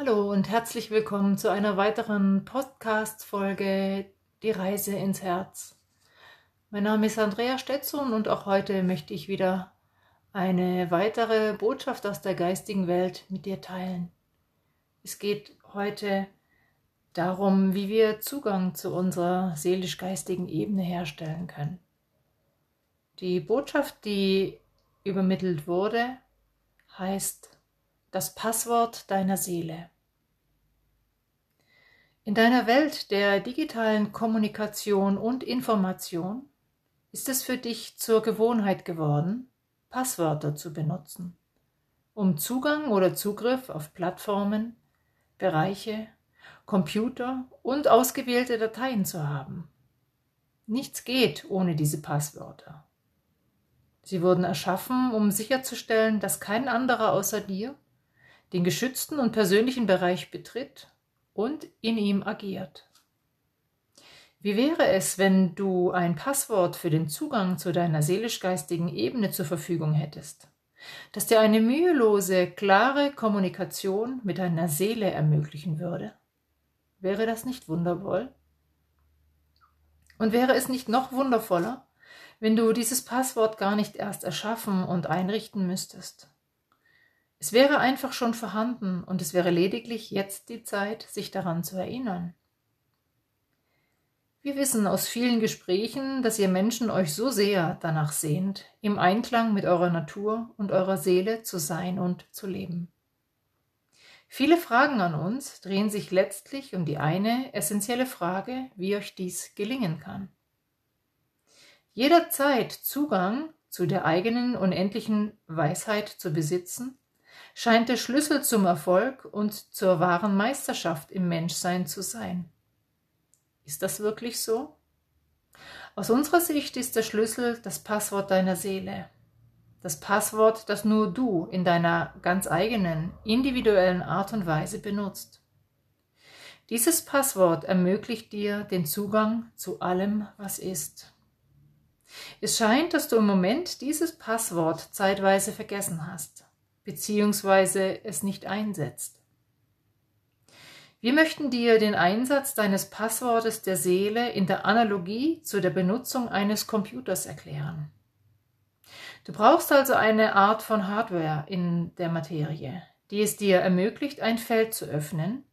Hallo und herzlich willkommen zu einer weiteren Podcast-Folge Die Reise ins Herz. Mein Name ist Andrea Stetson und auch heute möchte ich wieder eine weitere Botschaft aus der geistigen Welt mit dir teilen. Es geht heute darum, wie wir Zugang zu unserer seelisch-geistigen Ebene herstellen können. Die Botschaft, die übermittelt wurde, heißt das Passwort deiner Seele. In deiner Welt der digitalen Kommunikation und Information ist es für dich zur Gewohnheit geworden, Passwörter zu benutzen, um Zugang oder Zugriff auf Plattformen, Bereiche, Computer und ausgewählte Dateien zu haben. Nichts geht ohne diese Passwörter. Sie wurden erschaffen, um sicherzustellen, dass kein anderer außer dir den geschützten und persönlichen Bereich betritt und in ihm agiert. Wie wäre es, wenn du ein Passwort für den Zugang zu deiner seelisch-geistigen Ebene zur Verfügung hättest, das dir eine mühelose, klare Kommunikation mit deiner Seele ermöglichen würde? Wäre das nicht wundervoll? Und wäre es nicht noch wundervoller, wenn du dieses Passwort gar nicht erst erschaffen und einrichten müsstest, es wäre einfach schon vorhanden und es wäre lediglich jetzt die Zeit, sich daran zu erinnern. Wir wissen aus vielen Gesprächen, dass ihr Menschen euch so sehr danach sehnt, im Einklang mit eurer Natur und eurer Seele zu sein und zu leben. Viele Fragen an uns drehen sich letztlich um die eine essentielle Frage, wie euch dies gelingen kann. Jederzeit Zugang zu der eigenen unendlichen Weisheit zu besitzen, scheint der Schlüssel zum Erfolg und zur wahren Meisterschaft im Menschsein zu sein. Ist das wirklich so? Aus unserer Sicht ist der Schlüssel das Passwort deiner Seele. Das Passwort, das nur du in deiner ganz eigenen, individuellen Art und Weise benutzt. Dieses Passwort ermöglicht dir den Zugang zu allem, was ist. Es scheint, dass du im Moment dieses Passwort zeitweise vergessen hast beziehungsweise es nicht einsetzt. Wir möchten dir den Einsatz deines Passwortes der Seele in der Analogie zu der Benutzung eines Computers erklären. Du brauchst also eine Art von Hardware in der Materie, die es dir ermöglicht, ein Feld zu öffnen,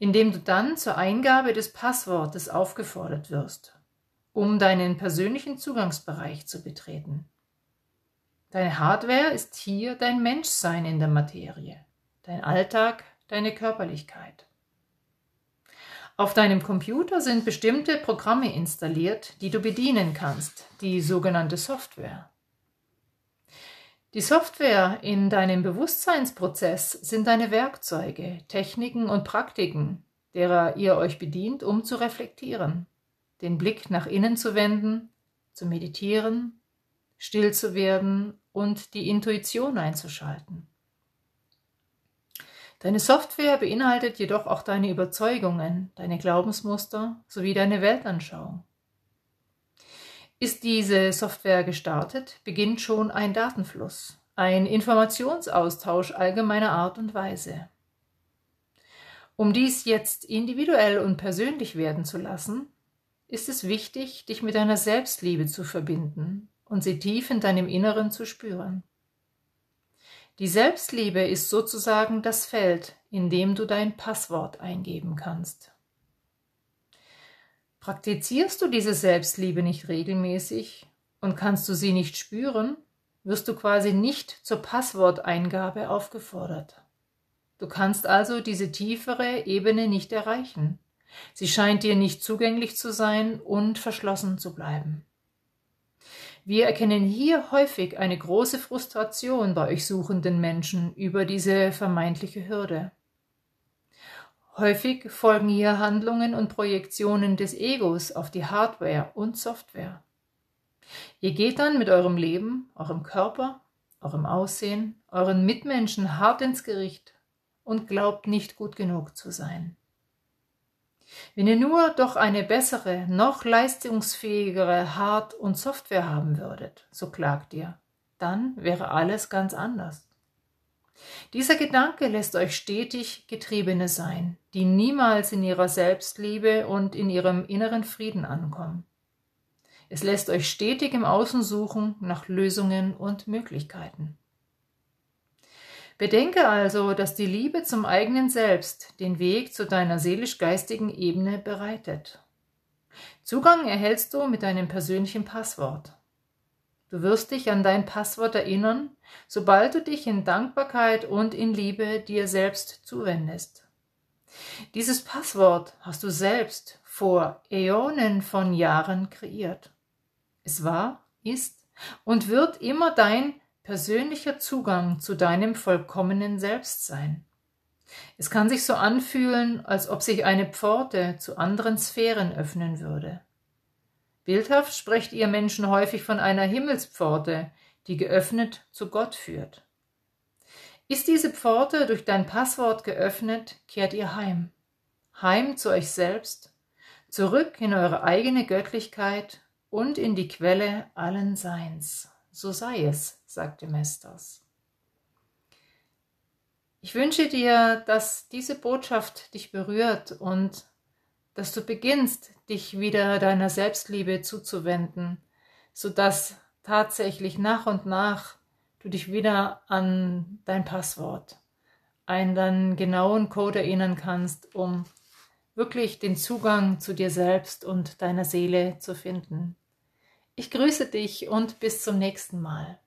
in dem du dann zur Eingabe des Passwortes aufgefordert wirst, um deinen persönlichen Zugangsbereich zu betreten. Deine Hardware ist hier dein Menschsein in der Materie, dein Alltag, deine Körperlichkeit. Auf deinem Computer sind bestimmte Programme installiert, die du bedienen kannst, die sogenannte Software. Die Software in deinem Bewusstseinsprozess sind deine Werkzeuge, Techniken und Praktiken, derer ihr euch bedient, um zu reflektieren, den Blick nach innen zu wenden, zu meditieren, still zu werden und die Intuition einzuschalten. Deine Software beinhaltet jedoch auch deine Überzeugungen, deine Glaubensmuster sowie deine Weltanschauung. Ist diese Software gestartet, beginnt schon ein Datenfluss, ein Informationsaustausch allgemeiner Art und Weise. Um dies jetzt individuell und persönlich werden zu lassen, ist es wichtig, dich mit deiner Selbstliebe zu verbinden und sie tief in deinem Inneren zu spüren. Die Selbstliebe ist sozusagen das Feld, in dem du dein Passwort eingeben kannst. Praktizierst du diese Selbstliebe nicht regelmäßig und kannst du sie nicht spüren, wirst du quasi nicht zur Passworteingabe aufgefordert. Du kannst also diese tiefere Ebene nicht erreichen. Sie scheint dir nicht zugänglich zu sein und verschlossen zu bleiben. Wir erkennen hier häufig eine große Frustration bei euch suchenden Menschen über diese vermeintliche Hürde. Häufig folgen hier Handlungen und Projektionen des Egos auf die Hardware und Software. Ihr geht dann mit eurem Leben, eurem Körper, eurem Aussehen, euren Mitmenschen hart ins Gericht und glaubt nicht gut genug zu sein. Wenn ihr nur doch eine bessere, noch leistungsfähigere Hard- und Software haben würdet, so klagt ihr, dann wäre alles ganz anders. Dieser Gedanke lässt euch stetig Getriebene sein, die niemals in ihrer Selbstliebe und in ihrem inneren Frieden ankommen. Es lässt euch stetig im Außen suchen nach Lösungen und Möglichkeiten. Bedenke also, dass die Liebe zum eigenen Selbst den Weg zu deiner seelisch-geistigen Ebene bereitet. Zugang erhältst du mit deinem persönlichen Passwort. Du wirst dich an dein Passwort erinnern, sobald du dich in Dankbarkeit und in Liebe dir selbst zuwendest. Dieses Passwort hast du selbst vor Äonen von Jahren kreiert. Es war, ist und wird immer dein persönlicher Zugang zu deinem vollkommenen Selbst sein. Es kann sich so anfühlen, als ob sich eine Pforte zu anderen Sphären öffnen würde. Bildhaft sprecht ihr Menschen häufig von einer Himmelspforte, die geöffnet zu Gott führt. Ist diese Pforte durch dein Passwort geöffnet, kehrt ihr heim. Heim zu euch selbst, zurück in eure eigene Göttlichkeit und in die Quelle allen Seins. So sei es, sagte Mestas. Ich wünsche dir, dass diese Botschaft dich berührt und dass du beginnst, dich wieder deiner Selbstliebe zuzuwenden, sodass tatsächlich nach und nach du dich wieder an dein Passwort, einen dann genauen Code erinnern kannst, um wirklich den Zugang zu dir selbst und deiner Seele zu finden. Ich grüße dich und bis zum nächsten Mal.